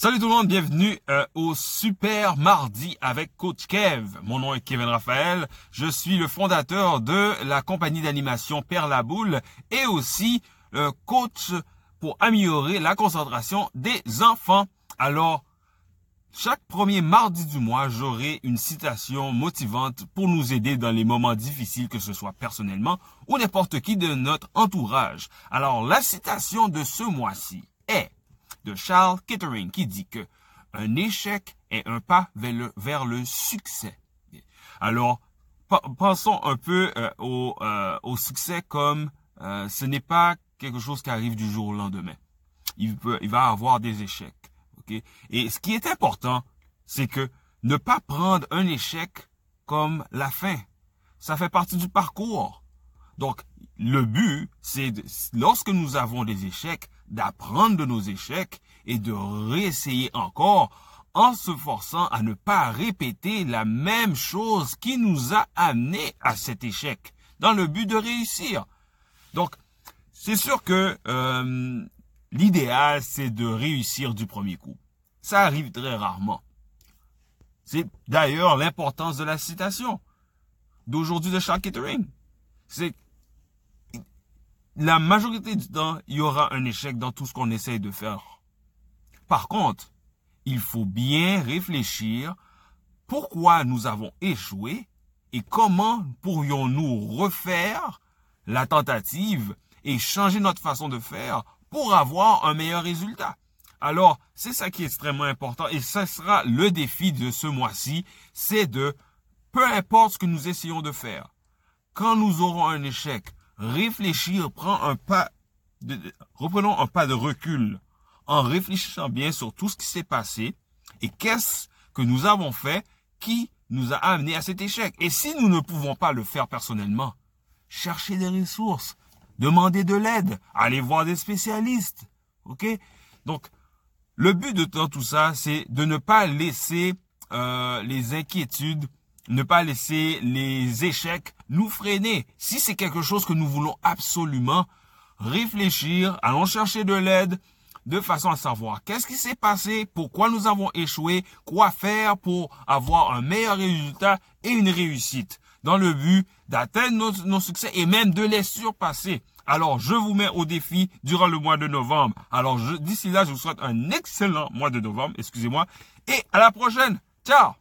Salut tout le monde, bienvenue euh, au Super Mardi avec Coach Kev. Mon nom est Kevin Raphaël, je suis le fondateur de la compagnie d'animation Père la Boule et aussi euh, coach pour améliorer la concentration des enfants. Alors, chaque premier mardi du mois, j'aurai une citation motivante pour nous aider dans les moments difficiles, que ce soit personnellement ou n'importe qui de notre entourage. Alors, la citation de ce mois-ci est de Charles Kettering qui dit que un échec est un pas vers le, succès. Alors, pensons un peu euh, au, euh, au, succès comme euh, ce n'est pas quelque chose qui arrive du jour au lendemain. Il, peut, il va avoir des échecs. Et ce qui est important, c'est que ne pas prendre un échec comme la fin. Ça fait partie du parcours. Donc, le but, c'est lorsque nous avons des échecs, d'apprendre de nos échecs et de réessayer encore en se forçant à ne pas répéter la même chose qui nous a amené à cet échec dans le but de réussir. Donc, c'est sûr que euh, l'idéal, c'est de réussir du premier coup. Ça arrive très rarement. C'est d'ailleurs l'importance de la citation d'aujourd'hui de Charles Kettering. C'est la majorité du temps, il y aura un échec dans tout ce qu'on essaye de faire. Par contre, il faut bien réfléchir pourquoi nous avons échoué et comment pourrions-nous refaire la tentative et changer notre façon de faire pour avoir un meilleur résultat. Alors, c'est ça qui est extrêmement important et ce sera le défi de ce mois-ci, c'est de, peu importe ce que nous essayons de faire, quand nous aurons un échec, réfléchir, prend un pas, de, reprenons un pas de recul en réfléchissant bien sur tout ce qui s'est passé et qu'est-ce que nous avons fait qui nous a amené à cet échec. Et si nous ne pouvons pas le faire personnellement, cherchez des ressources, demandez de l'aide, allez voir des spécialistes. OK? Donc, le but de tout ça, c'est de ne pas laisser euh, les inquiétudes ne pas laisser les échecs nous freiner. Si c'est quelque chose que nous voulons absolument, réfléchir, allons chercher de l'aide de façon à savoir qu'est-ce qui s'est passé, pourquoi nous avons échoué, quoi faire pour avoir un meilleur résultat et une réussite dans le but d'atteindre nos, succès et même de les surpasser. Alors, je vous mets au défi durant le mois de novembre. Alors, d'ici là, je vous souhaite un excellent mois de novembre, excusez-moi, et à la prochaine. Ciao